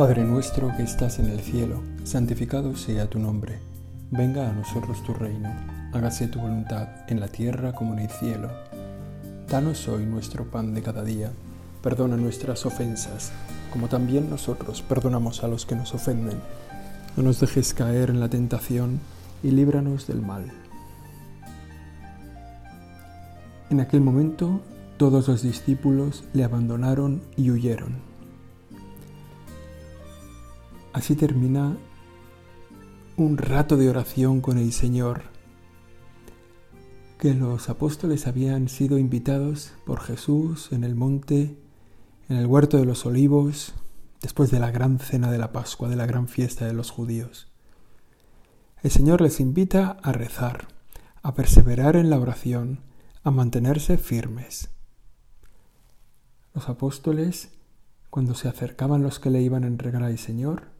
Padre nuestro que estás en el cielo, santificado sea tu nombre. Venga a nosotros tu reino. Hágase tu voluntad en la tierra como en el cielo. Danos hoy nuestro pan de cada día. Perdona nuestras ofensas, como también nosotros perdonamos a los que nos ofenden. No nos dejes caer en la tentación y líbranos del mal. En aquel momento todos los discípulos le abandonaron y huyeron. Así termina un rato de oración con el Señor, que los apóstoles habían sido invitados por Jesús en el monte, en el huerto de los olivos, después de la gran cena de la Pascua, de la gran fiesta de los judíos. El Señor les invita a rezar, a perseverar en la oración, a mantenerse firmes. Los apóstoles, cuando se acercaban los que le iban a entregar al Señor,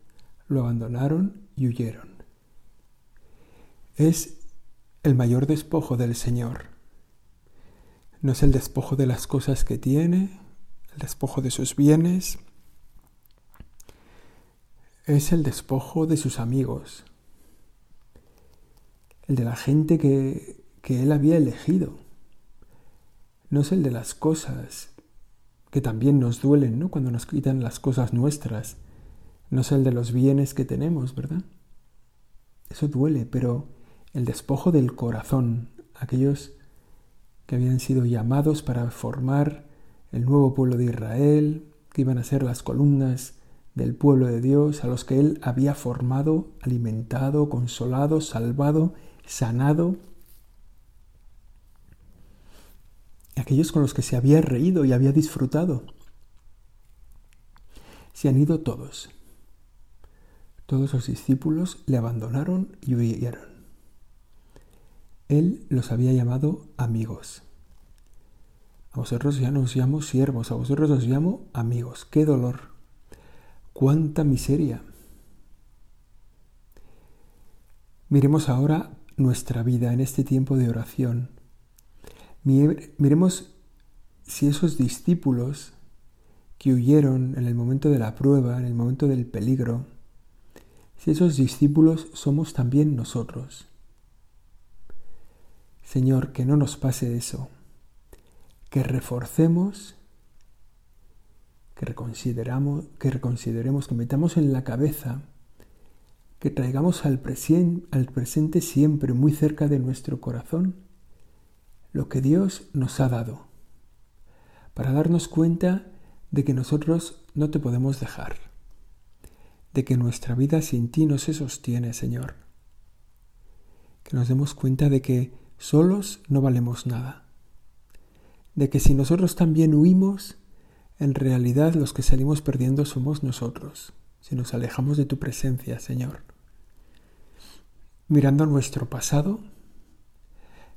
lo abandonaron y huyeron. Es el mayor despojo del Señor. No es el despojo de las cosas que tiene, el despojo de sus bienes, es el despojo de sus amigos, el de la gente que, que él había elegido. No es el de las cosas que también nos duelen, ¿no? Cuando nos quitan las cosas nuestras no es el de los bienes que tenemos, ¿verdad? Eso duele, pero el despojo del corazón, aquellos que habían sido llamados para formar el nuevo pueblo de Israel, que iban a ser las columnas del pueblo de Dios, a los que Él había formado, alimentado, consolado, salvado, sanado, aquellos con los que se había reído y había disfrutado. Se han ido todos. Todos los discípulos le abandonaron y huyeron. Él los había llamado amigos. A vosotros ya no os llamo siervos, a vosotros os llamo amigos. ¡Qué dolor! ¡Cuánta miseria! Miremos ahora nuestra vida en este tiempo de oración. Miremos si esos discípulos que huyeron en el momento de la prueba, en el momento del peligro, si esos discípulos somos también nosotros. Señor, que no nos pase eso, que reforcemos, que reconsideramos, que reconsideremos, que metamos en la cabeza, que traigamos al, al presente siempre muy cerca de nuestro corazón lo que Dios nos ha dado, para darnos cuenta de que nosotros no te podemos dejar de que nuestra vida sin ti no se sostiene, Señor. Que nos demos cuenta de que solos no valemos nada. De que si nosotros también huimos, en realidad los que salimos perdiendo somos nosotros, si nos alejamos de tu presencia, Señor. Mirando nuestro pasado,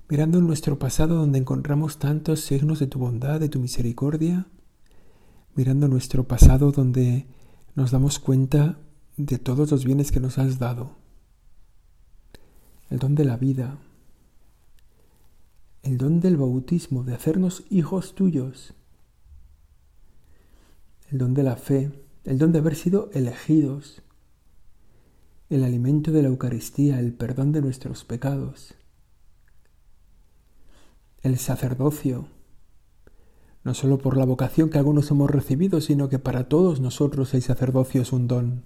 mirando nuestro pasado donde encontramos tantos signos de tu bondad, de tu misericordia, mirando nuestro pasado donde nos damos cuenta de todos los bienes que nos has dado. El don de la vida, el don del bautismo, de hacernos hijos tuyos, el don de la fe, el don de haber sido elegidos, el alimento de la Eucaristía, el perdón de nuestros pecados, el sacerdocio, no solo por la vocación que algunos hemos recibido, sino que para todos nosotros el sacerdocio es un don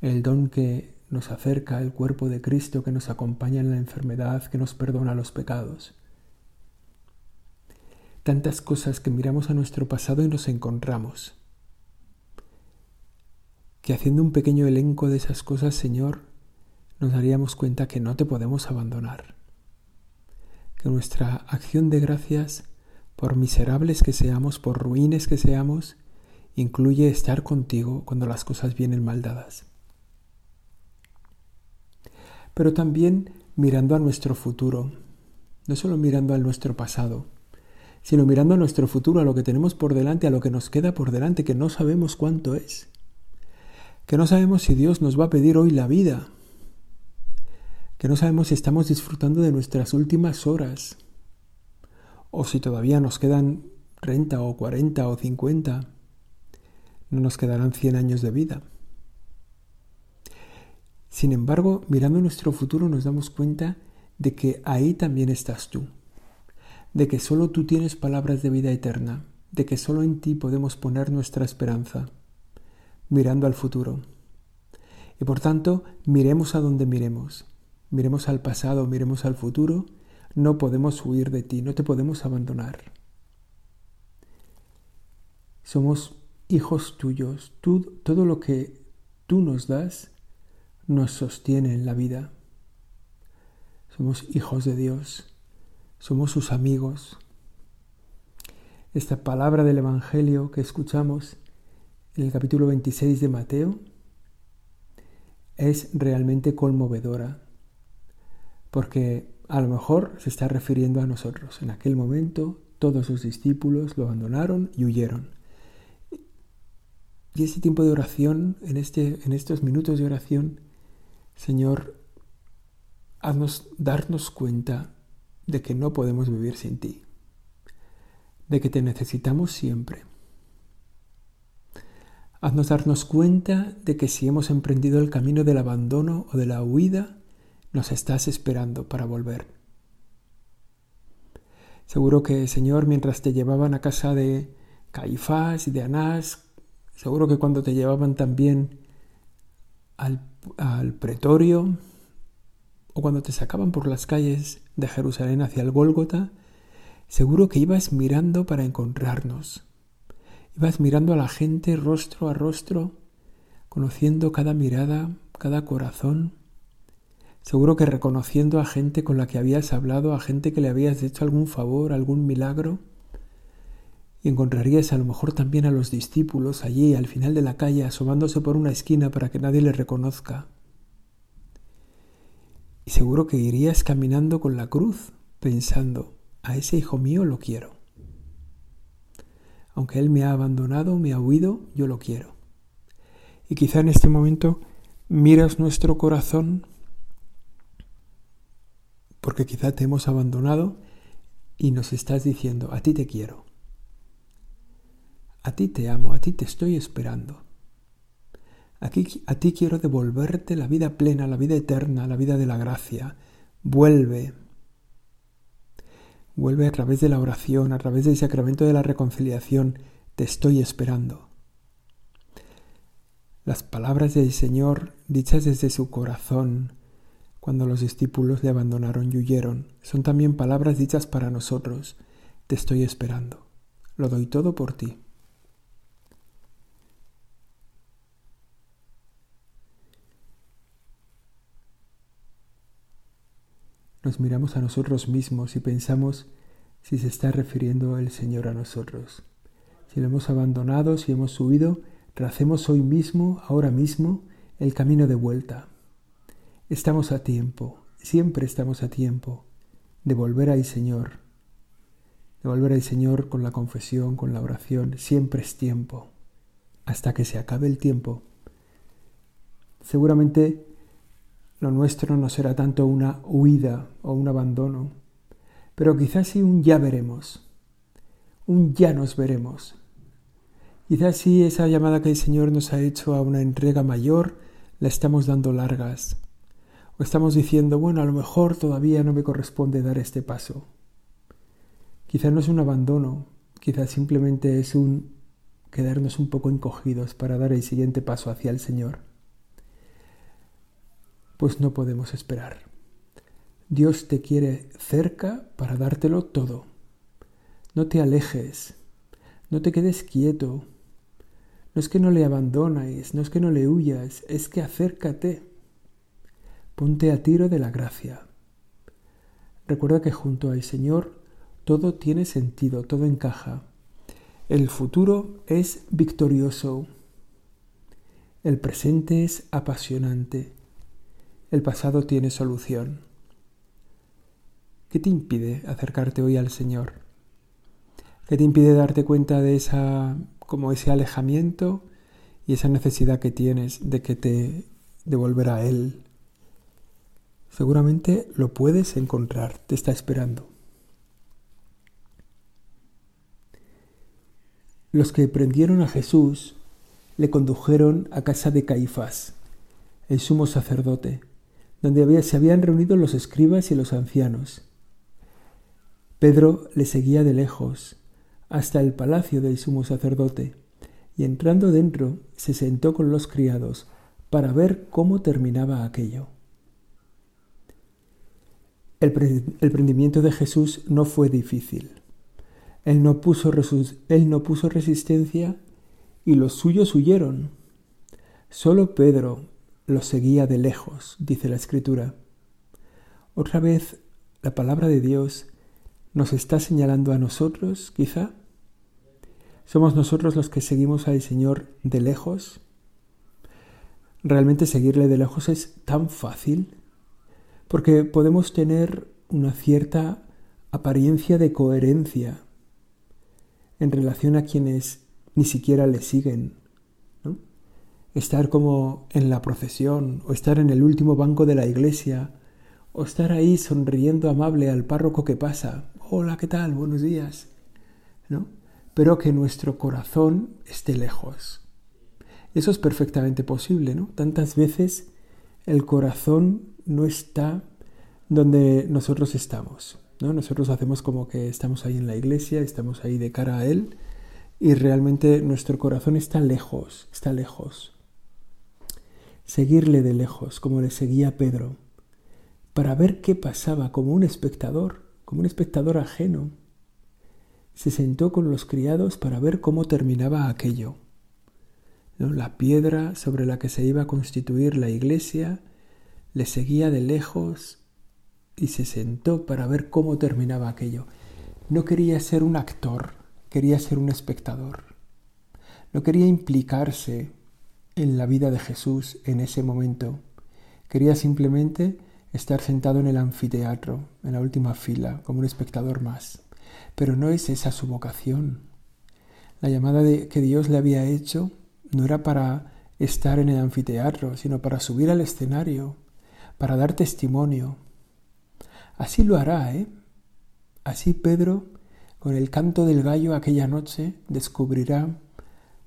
el don que nos acerca al cuerpo de Cristo, que nos acompaña en la enfermedad, que nos perdona los pecados. Tantas cosas que miramos a nuestro pasado y nos encontramos. Que haciendo un pequeño elenco de esas cosas, Señor, nos daríamos cuenta que no te podemos abandonar. Que nuestra acción de gracias, por miserables que seamos, por ruines que seamos, incluye estar contigo cuando las cosas vienen mal dadas pero también mirando a nuestro futuro, no solo mirando a nuestro pasado, sino mirando a nuestro futuro, a lo que tenemos por delante, a lo que nos queda por delante, que no sabemos cuánto es, que no sabemos si Dios nos va a pedir hoy la vida, que no sabemos si estamos disfrutando de nuestras últimas horas, o si todavía nos quedan 30 o 40 o 50, no nos quedarán 100 años de vida, Sin embargo, mirando nuestro futuro nos damos cuenta de que ahí también estás tú, de que solo tú tienes palabras de vida eterna, de que solo en ti podemos poner nuestra esperanza, mirando al futuro. Y por tanto, miremos a donde miremos, miremos al pasado, miremos al futuro, no podemos huir de ti, no te podemos abandonar. Somos hijos tuyos, tú, todo lo que tú nos das nos sostiene en la vida. Somos hijos de Dios, somos sus amigos. Esta palabra del Evangelio que escuchamos en el capítulo 26 de Mateo es realmente conmovedora, porque a lo mejor se está refiriendo a nosotros. En aquel momento todos sus discípulos lo abandonaron y huyeron. Y ese tiempo de oración, en, este, en estos minutos de oración, Señor, haznos darnos cuenta de que no podemos vivir sin ti, de que te necesitamos siempre. Haznos darnos cuenta de que si hemos emprendido el camino del abandono o de la huida, nos estás esperando para volver. Seguro que, Señor, mientras te llevaban a casa de Caifás y de Anás, seguro que cuando te llevaban también al al pretorio o cuando te sacaban por las calles de Jerusalén hacia el Gólgota, seguro que ibas mirando para encontrarnos. Ibas mirando a la gente rostro a rostro, conociendo cada mirada, cada corazón. Seguro que reconociendo a gente con la que habías hablado, a gente que le habías hecho algún favor, algún milagro. Y encontrarías a lo mejor también a los discípulos allí al final de la calle asomándose por una esquina para que nadie les reconozca. Y seguro que irías caminando con la cruz pensando, a ese hijo mío lo quiero. Aunque él me ha abandonado, me ha huido, yo lo quiero. Y quizá en este momento miras nuestro corazón porque quizá te hemos abandonado y nos estás diciendo, a ti te quiero. A ti te amo, a ti te estoy esperando. Aquí, a ti quiero devolverte la vida plena, la vida eterna, la vida de la gracia. Vuelve. Vuelve a través de la oración, a través del sacramento de la reconciliación. Te estoy esperando. Las palabras del Señor, dichas desde su corazón, cuando los discípulos le abandonaron y huyeron, son también palabras dichas para nosotros. Te estoy esperando. Lo doy todo por ti. nos miramos a nosotros mismos y pensamos si se está refiriendo el Señor a nosotros. Si lo hemos abandonado, si hemos huido, tracemos hoy mismo, ahora mismo, el camino de vuelta. Estamos a tiempo, siempre estamos a tiempo de volver al Señor, de volver al Señor con la confesión, con la oración, siempre es tiempo, hasta que se acabe el tiempo. Seguramente lo nuestro no será tanto una huida o un abandono, pero quizás sí un ya veremos, un ya nos veremos. Quizás sí esa llamada que el Señor nos ha hecho a una entrega mayor la estamos dando largas. Estamos diciendo, bueno, a lo mejor todavía no me corresponde dar este paso. Quizás no es un abandono, quizás simplemente es un quedarnos un poco encogidos para dar el siguiente paso hacia el Señor pues no podemos esperar. Dios te quiere cerca para dártelo todo. No te alejes, no te quedes quieto. No es que no le abandones, no es que no le huyas, es que acércate. Ponte a tiro de la gracia. Recuerda que junto al Señor todo tiene sentido, todo encaja. El futuro es victorioso. El presente es apasionante el pasado tiene solución. ¿Qué te impide acercarte hoy al Señor? ¿Qué te impide darte cuenta de esa como ese alejamiento y esa necesidad que tienes de que te devolver a él? Seguramente lo puedes encontrar, te está esperando. Los que prendieron a Jesús le condujeron a casa de Caifás el sumo sacerdote, donde se habían reunido los escribas y los ancianos. Pedro le seguía de lejos hasta el palacio del sumo sacerdote, y entrando dentro se sentó con los criados para ver cómo terminaba aquello. El, prendimiento de Jesús no fue difícil. Él no, puso él no puso resistencia y los suyos huyeron. Solo Pedro lo seguía de lejos, dice la Escritura. Otra vez la palabra de Dios nos está señalando a nosotros, quizá. ¿Somos nosotros los que seguimos al Señor de lejos? ¿Realmente seguirle de lejos es tan fácil? Porque podemos tener una cierta apariencia de coherencia en relación a quienes ni siquiera le siguen. Estar como en la procesión, o estar en el último banco de la iglesia, o estar ahí sonriendo amable al párroco que pasa. Hola, ¿qué tal? Buenos días. ¿No? Pero que nuestro corazón esté lejos. Eso es perfectamente posible, ¿no? Tantas veces el corazón no está donde nosotros estamos. ¿no? Nosotros hacemos como que estamos ahí en la iglesia, estamos ahí de cara a Él y realmente nuestro corazón está lejos, está lejos. Seguirle de lejos, como le seguía Pedro, para ver qué pasaba como un espectador, como un espectador ajeno. Se sentó con los criados para ver cómo terminaba aquello. La piedra sobre la que se iba a constituir la iglesia le seguía de lejos y se sentó para ver cómo terminaba aquello. No quería ser un actor, quería ser un espectador. No quería implicarse en la vida de Jesús en ese momento. Quería simplemente estar sentado en el anfiteatro, en la última fila, como un espectador más. Pero no es esa su vocación. La llamada que Dios le había hecho no era para estar en el anfiteatro, sino para subir al escenario, para dar testimonio, Así lo hará, ¿eh? Así Pedro, con el canto del gallo aquella noche, descubrirá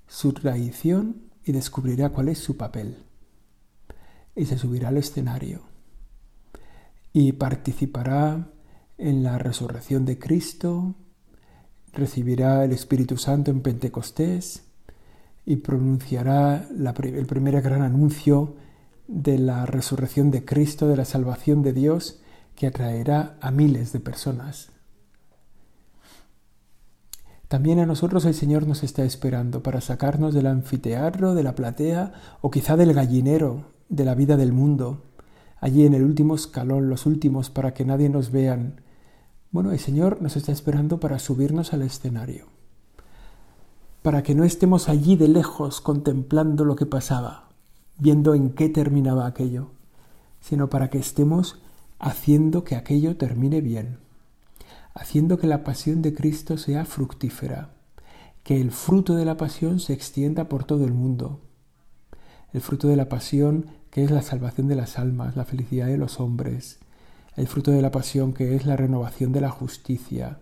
su traición y descubrirá cuál es su papel. Y se subirá al escenario y participará en la resurrección de Cristo, recibirá el Espíritu Santo en Pentecostés y pronunciará el primer gran anuncio de la resurrección de Cristo, de la salvación de Dios que atraerá a miles de personas. También a nosotros el Señor nos está esperando para sacarnos del anfiteatro, de la platea o quizá del gallinero de la vida del mundo, allí en el último escalón, los últimos, para que nadie nos vean. Bueno, el Señor nos está esperando para subirnos al escenario, para que no estemos allí de lejos contemplando lo que pasaba, viendo en qué terminaba aquello, sino para que estemos haciendo que aquello termine bien, haciendo que la pasión de Cristo sea fructífera, que el fruto de la pasión se extienda por todo el mundo. El fruto de la pasión que es la salvación de las almas, la felicidad de los hombres. El fruto de la pasión que es la renovación de la justicia,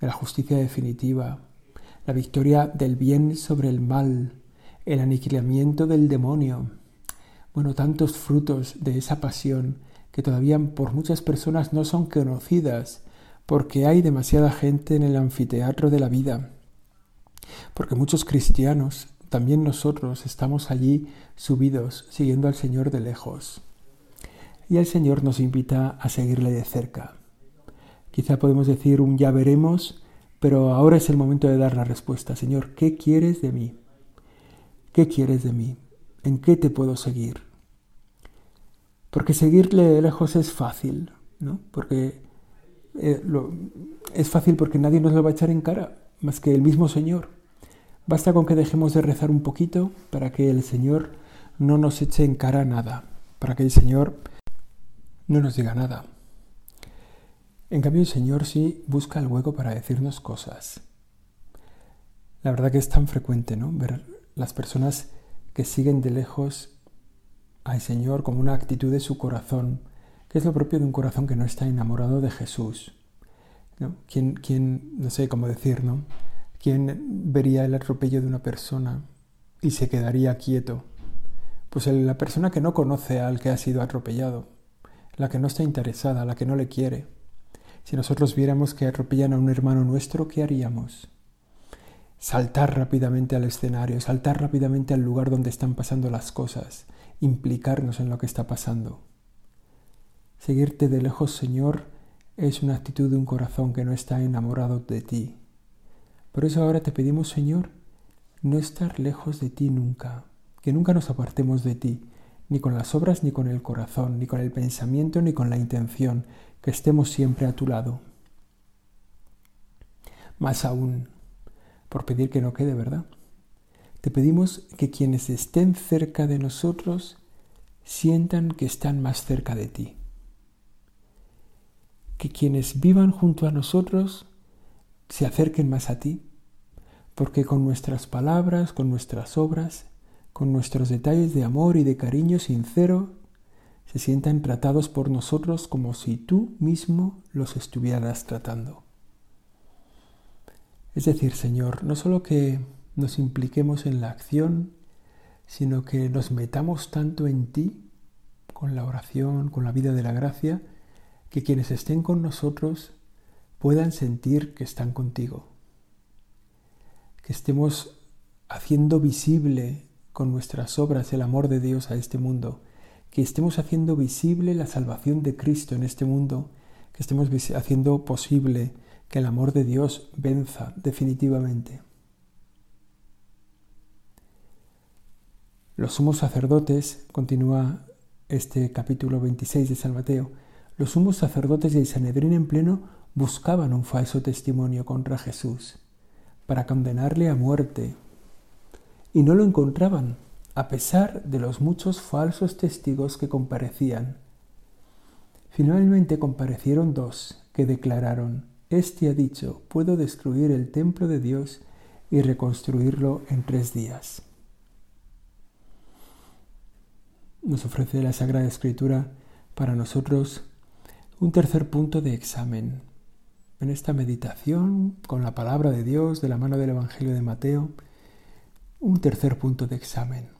de la justicia definitiva, la victoria del bien sobre el mal, el aniquilamiento del demonio. Bueno, tantos frutos de esa pasión que todavía por muchas personas no son conocidas, porque hay demasiada gente en el anfiteatro de la vida, porque muchos cristianos, también nosotros, estamos allí subidos, siguiendo al Señor de lejos. Y el Señor nos invita a seguirle de cerca. Quizá podemos decir un ya veremos, pero ahora es el momento de dar la respuesta. Señor, ¿qué quieres de mí? ¿Qué quieres de mí? ¿En qué te puedo seguir? Porque seguirle de lejos es fácil, ¿no? Porque eh, es fácil porque nadie nos lo va a echar en cara, más que el mismo Señor. Basta con que dejemos de rezar un poquito para que el Señor no nos eche en cara nada, para que el Señor no nos diga nada. En cambio, el Señor sí busca el hueco para decirnos cosas. La verdad que es tan frecuente, ¿no? Ver las personas que siguen de lejos al Señor como una actitud de su corazón, que es lo propio de un corazón que no está enamorado de Jesús. ¿no? ¿Quién, no sé cómo decir, ¿no? ¿Quién vería el atropello de una persona y se quedaría quieto? Pues la persona que no conoce al que ha sido atropellado, la que no está interesada, la que no le quiere. Si nosotros viéramos que atropellan a un hermano nuestro, ¿qué haríamos? Saltar rápidamente al escenario, saltar rápidamente al lugar donde están pasando las cosas, implicarnos en lo que está pasando. Seguirte de lejos, Señor, es una actitud de un corazón que no está enamorado de ti. Por eso ahora te pedimos, Señor, no estar lejos de ti nunca, que nunca nos apartemos de ti, ni con las obras, ni con el corazón, ni con el pensamiento, ni con la intención, que estemos siempre a tu lado. Más aún, por pedir que no quede, ¿verdad? Te pedimos que quienes estén cerca de nosotros sientan que están más cerca de ti. Que quienes vivan junto a nosotros se acerquen más a ti, porque con nuestras palabras, con nuestras obras, con nuestros detalles de amor y de cariño sincero, se sientan tratados por nosotros como si tú mismo los estuvieras tratando. Es decir, Señor, no solo que nos impliquemos en la acción, sino que nos metamos tanto en ti, con la oración, con la vida de la gracia, que quienes estén con nosotros puedan sentir que están contigo. Que estemos haciendo visible con nuestras obras el amor de Dios a este mundo, que estemos haciendo visible la salvación de Cristo en este mundo, que estemos haciendo posible que el amor de Dios venza definitivamente. Los sumos sacerdotes, continúa este capítulo 26 de San Mateo, los sumos sacerdotes del Sanedrín en pleno buscaban un falso testimonio contra Jesús para condenarle a muerte y no lo encontraban, a pesar de los muchos falsos testigos que comparecían. Finalmente comparecieron dos que declararon, Este ha dicho, puedo destruir el templo de Dios y reconstruirlo en tres días. Nos ofrece la Sagrada Escritura para nosotros un tercer punto de examen. En esta meditación con la palabra de Dios de la mano del Evangelio de Mateo, un tercer punto de examen.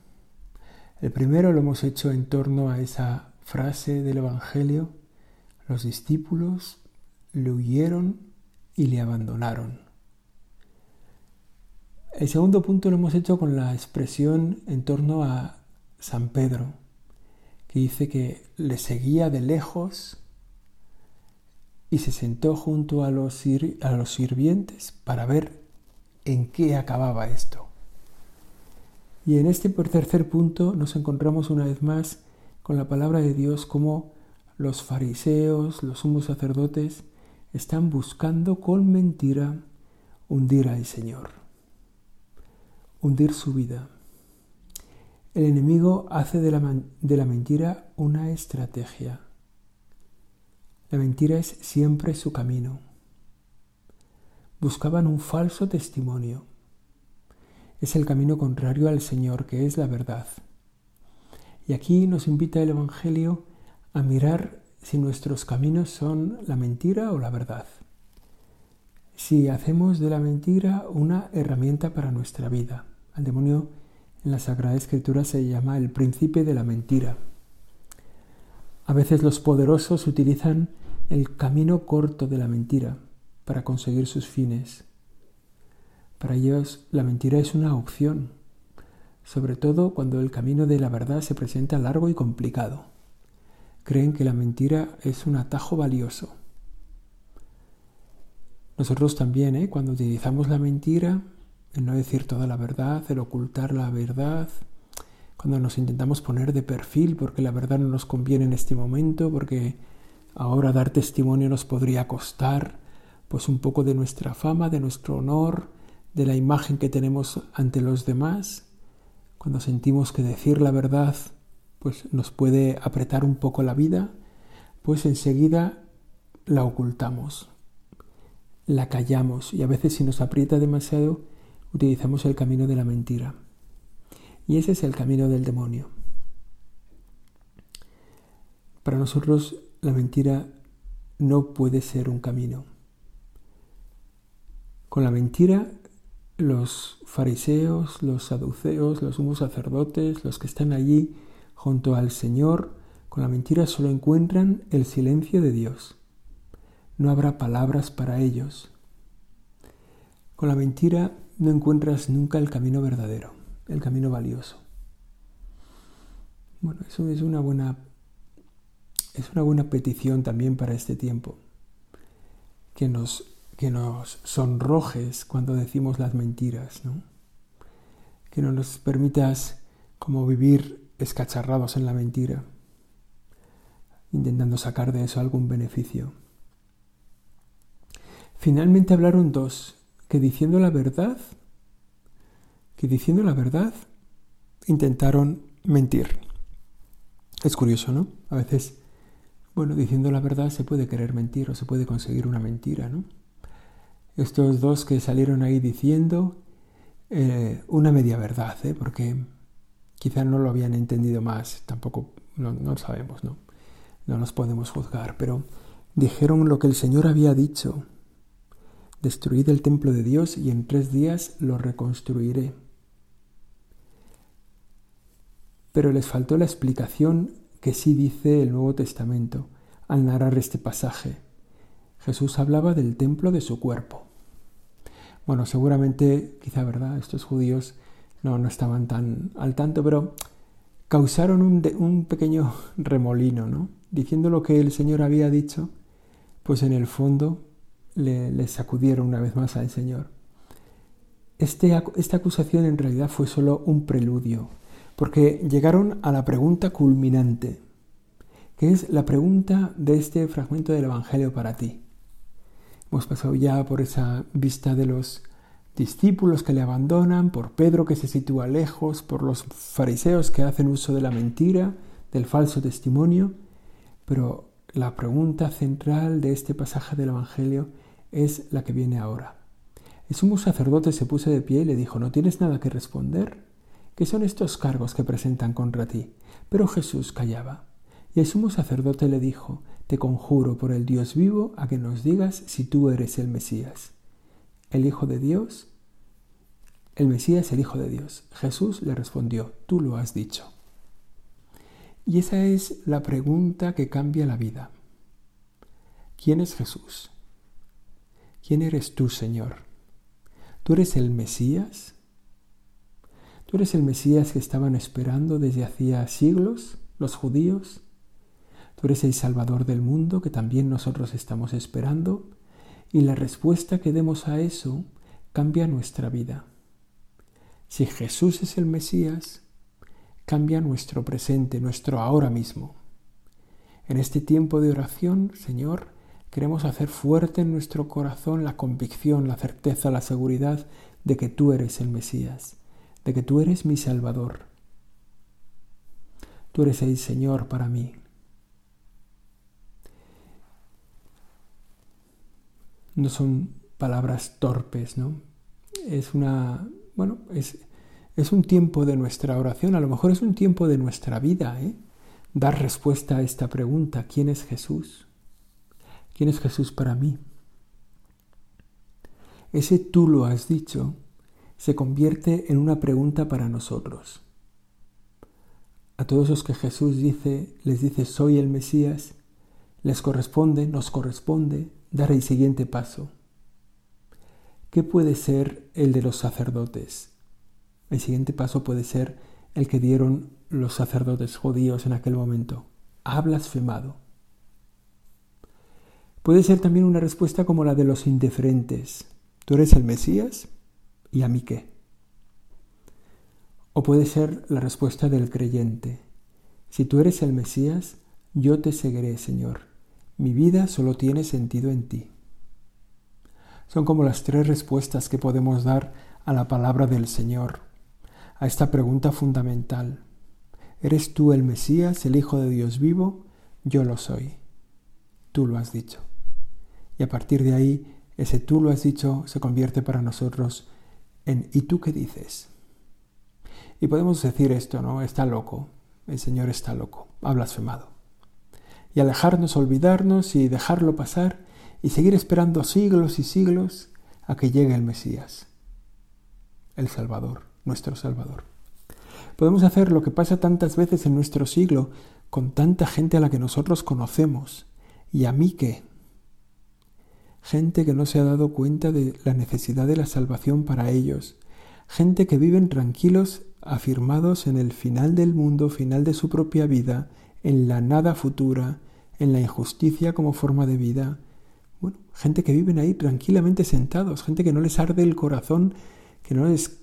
El primero lo hemos hecho en torno a esa frase del Evangelio, los discípulos le huyeron y le abandonaron. El segundo punto lo hemos hecho con la expresión en torno a San Pedro, que dice que le seguía de lejos y se sentó junto a los, los sirvientes para ver en qué acababa esto. Y en este tercer punto nos encontramos una vez más con la palabra de Dios como los fariseos, los sumos sacerdotes, están buscando con mentira hundir al Señor, hundir su vida. El enemigo hace de la, de la mentira una estrategia. La mentira es siempre su camino. Buscaban un falso testimonio es el camino contrario al Señor, que es la verdad. Y aquí nos invita el Evangelio a mirar si nuestros caminos son la mentira o la verdad. Si hacemos de la mentira una herramienta para nuestra vida. Al demonio en la Sagrada Escritura se llama el príncipe de la mentira. A veces los poderosos utilizan el camino corto de la mentira para conseguir sus fines. Para ellos la mentira es una opción, sobre todo cuando el camino de la verdad se presenta largo y complicado. Creen que la mentira es un atajo valioso. Nosotros también, ¿eh? cuando utilizamos la mentira, el no decir toda la verdad, el ocultar la verdad, cuando nos intentamos poner de perfil porque la verdad no nos conviene en este momento, porque ahora dar testimonio nos podría costar, pues un poco de nuestra fama, de nuestro honor, de la imagen que tenemos ante los demás, cuando sentimos que decir la verdad pues nos puede apretar un poco la vida, pues enseguida la ocultamos, la callamos y a veces si nos aprieta demasiado utilizamos el camino de la mentira. Y ese es el camino del demonio. Para nosotros la mentira no puede ser un camino. Con la mentira los fariseos, los saduceos, los sumos sacerdotes, los que están allí Junto al Señor, con la mentira solo encuentran el silencio de Dios. No habrá palabras para ellos. Con la mentira no encuentras nunca el camino verdadero, el camino valioso. Bueno, eso es una buena es una buena petición también para este tiempo. Que nos, que nos sonrojes cuando decimos las mentiras, ¿no? Que no nos permitas como vivir escacharrados en la mentira, intentando sacar de eso algún beneficio. Finalmente hablaron dos, que diciendo la verdad, que diciendo la verdad, intentaron mentir. Es curioso, ¿no? A veces bueno, diciendo la verdad se puede querer mentir o se puede conseguir una mentira, ¿no? Estos dos que salieron ahí diciendo eh, una media verdad, ¿eh? porque quizá no lo habían entendido más, tampoco no, no sabemos, ¿no? No nos podemos juzgar, pero dijeron lo que el Señor había dicho. Destruid el templo de Dios y en tres días lo reconstruiré. Pero les faltó la explicación que sí dice el Nuevo Testamento al narrar este pasaje. Jesús hablaba del templo de su cuerpo. Bueno, seguramente, quizá verdad, estos judíos no, no estaban tan al tanto, pero causaron un, un pequeño remolino, ¿no? Diciendo lo que el Señor había dicho, pues en el fondo le, le sacudieron una vez más al Señor. Este, esta acusación en realidad fue solo un preludio porque llegaron a la pregunta culminante, que es la pregunta de este fragmento del Evangelio para ti. Hemos pasado ya por esa vista de los discípulos que le abandonan, por Pedro que se sitúa lejos, por los fariseos que hacen uso de la mentira, del falso testimonio, pero la pregunta central de este pasaje del Evangelio es la que viene ahora. El sumo sacerdote se puso de pie y le dijo, ¿no tienes nada que responder? ¿Qué son estos cargos que presentan contra ti? Pero Jesús callaba. Y el sumo sacerdote le dijo, Te conjuro por el Dios vivo a que nos digas si tú eres el Mesías. ¿El Hijo de Dios? El Mesías es el Hijo de Dios. Jesús le respondió, Tú lo has dicho. Y esa es la pregunta que cambia la vida. ¿Quién es Jesús? ¿Quién eres tú, Señor? ¿Tú eres el Mesías? ¿Tú eres el Mesías que estaban esperando desde hacía siglos los judíos? ¿Tú eres el Salvador del mundo que también nosotros estamos esperando? Y la respuesta que demos a eso cambia nuestra vida. Si Jesús es el Mesías, cambia nuestro presente, nuestro ahora mismo. En este tiempo de oración, Señor, queremos hacer fuerte en nuestro corazón la convicción, la certeza, la seguridad de que tú eres el Mesías de que tú eres mi Salvador. Tú eres el Señor para mí. No son palabras torpes, ¿no? Es una, bueno, es, es un tiempo de nuestra oración, a lo mejor es un tiempo de nuestra vida, ¿eh? Dar respuesta a esta pregunta, ¿quién es Jesús? ¿Quién es Jesús para mí? Ese tú lo has dicho se convierte en una pregunta para nosotros. A todos los que Jesús dice, les dice soy el Mesías, les corresponde, nos corresponde dar el siguiente paso. ¿Qué puede ser el de los sacerdotes? El siguiente paso puede ser el que dieron los sacerdotes judíos en aquel momento. Ha blasfemado. Puede ser también una respuesta como la de los indiferentes. ¿Tú eres el Mesías? ¿y a mí qué? O puede ser la respuesta del creyente, si tú eres el Mesías, yo te seguiré, Señor. Mi vida solo tiene sentido en ti. Son como las tres respuestas que podemos dar a la palabra del Señor, a esta pregunta fundamental. ¿Eres tú el Mesías, el Hijo de Dios vivo? Yo lo soy. Tú lo has dicho. Y a partir de ahí, ese tú lo has dicho se convierte para nosotros en ¿y tú qué dices? Y podemos decir esto, ¿no? Está loco, el Señor está loco, ha blasfemado. Y alejarnos, olvidarnos y dejarlo pasar y seguir esperando siglos y siglos a que llegue el Mesías, el Salvador, nuestro Salvador. Podemos hacer lo que pasa tantas veces en nuestro siglo con tanta gente a la que nosotros conocemos. ¿Y a mí qué? Gente que no se ha dado cuenta de la necesidad de la salvación para ellos. Gente que viven tranquilos, afirmados en el final del mundo, final de su propia vida, en la nada futura, en la injusticia como forma de vida. Bueno, gente que viven ahí tranquilamente sentados, gente que no les arde el corazón, que no les,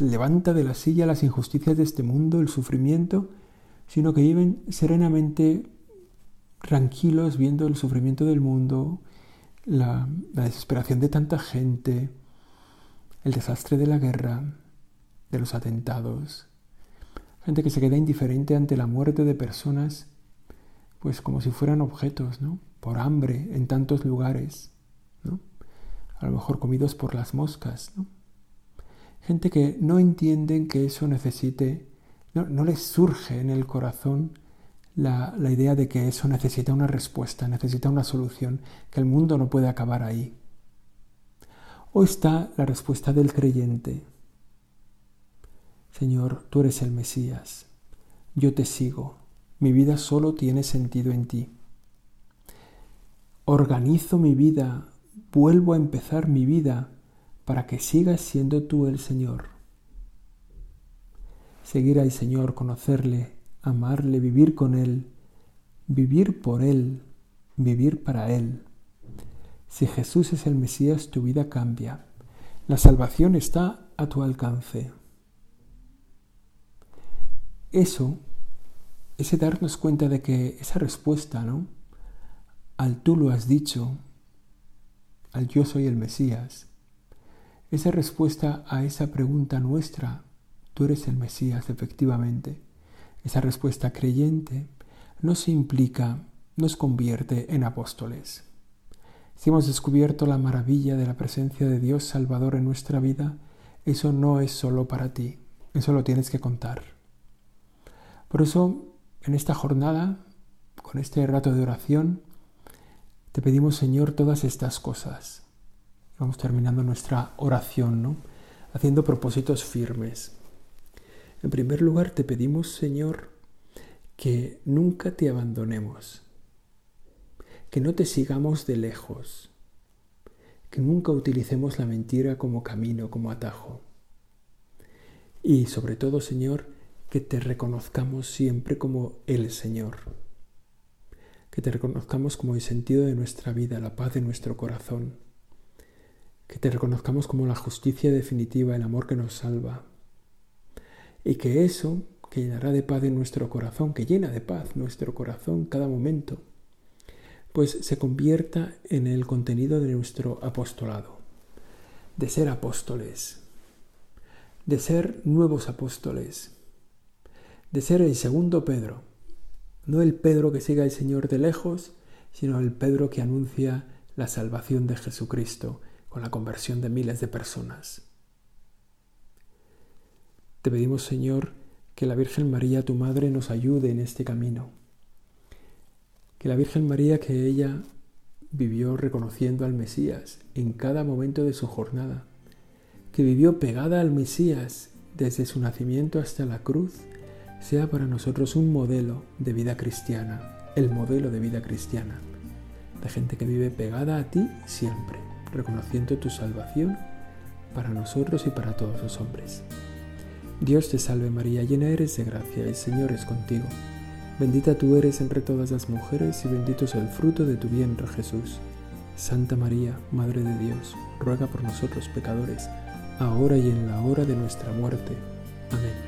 levanta de la silla las injusticias de este mundo, el sufrimiento, sino que viven serenamente tranquilos viendo el sufrimiento del mundo, la desesperación de tanta gente, el desastre de la guerra, de los atentados, gente que se queda indiferente ante la muerte de personas, pues como si fueran objetos, ¿no? Por hambre en tantos lugares, ¿no? A lo mejor comidos por las moscas, ¿no? Gente que no entienden que eso necesite, no, no les surge en el corazón la, la idea de que eso necesita una respuesta, necesita una solución, que el mundo no puede acabar ahí. O está la respuesta del creyente. Señor, tú eres el Mesías, yo te sigo, mi vida solo tiene sentido en ti. Organizo mi vida, vuelvo a empezar mi vida para que sigas siendo tú el Señor. Seguir al Señor, conocerle, amarle, vivir con Él, vivir por Él, vivir para Él. Si Jesús es el Mesías, tu vida cambia. La salvación está a tu alcance. Eso, ese darnos cuenta de que esa respuesta, ¿no? Al tú lo has dicho, al yo soy el Mesías, esa respuesta a esa pregunta nuestra, tú eres el Mesías, efectivamente, esa respuesta creyente nos implica, nos convierte en apóstoles. Si hemos descubierto la maravilla de la presencia de Dios Salvador en nuestra vida, eso no es solo para ti, eso lo tienes que contar. Por eso, en esta jornada, con este rato de oración, te pedimos, Señor, todas estas cosas. Vamos terminando nuestra oración, ¿no? Haciendo propósitos firmes. En primer lugar, te pedimos, Señor, que nunca te abandonemos, que no te sigamos de lejos, que nunca utilicemos la mentira como camino, como atajo. Y sobre todo, Señor, que te reconozcamos siempre como el Señor, que te reconozcamos como el sentido de nuestra vida, la paz de nuestro corazón, que te reconozcamos como la justicia definitiva, el amor que nos salva, y que eso que llenará de paz en nuestro corazón, que llena de paz nuestro corazón cada momento, pues se convierta en el contenido de nuestro apostolado, de ser apóstoles, de ser nuevos apóstoles, de ser el segundo Pedro, no el Pedro que siga al Señor de lejos, sino el Pedro que anuncia la salvación de Jesucristo con la conversión de miles de personas. Te pedimos, Señor, que la Virgen María, tu Madre, nos ayude en este camino. Que la Virgen María, que ella vivió reconociendo al Mesías en cada momento de su jornada, que vivió pegada al Mesías desde su nacimiento hasta la cruz, sea para nosotros un modelo de vida cristiana, el modelo de vida cristiana, de gente que vive pegada a ti siempre, reconociendo tu salvación para nosotros y para todos los hombres. Dios te salve María, llena eres de gracia, el Señor es contigo. Bendita tú eres entre todas las mujeres y bendito es el fruto de tu vientre Jesús. Santa María, Madre de Dios, ruega por nosotros pecadores, ahora y en la hora de nuestra muerte. Amén.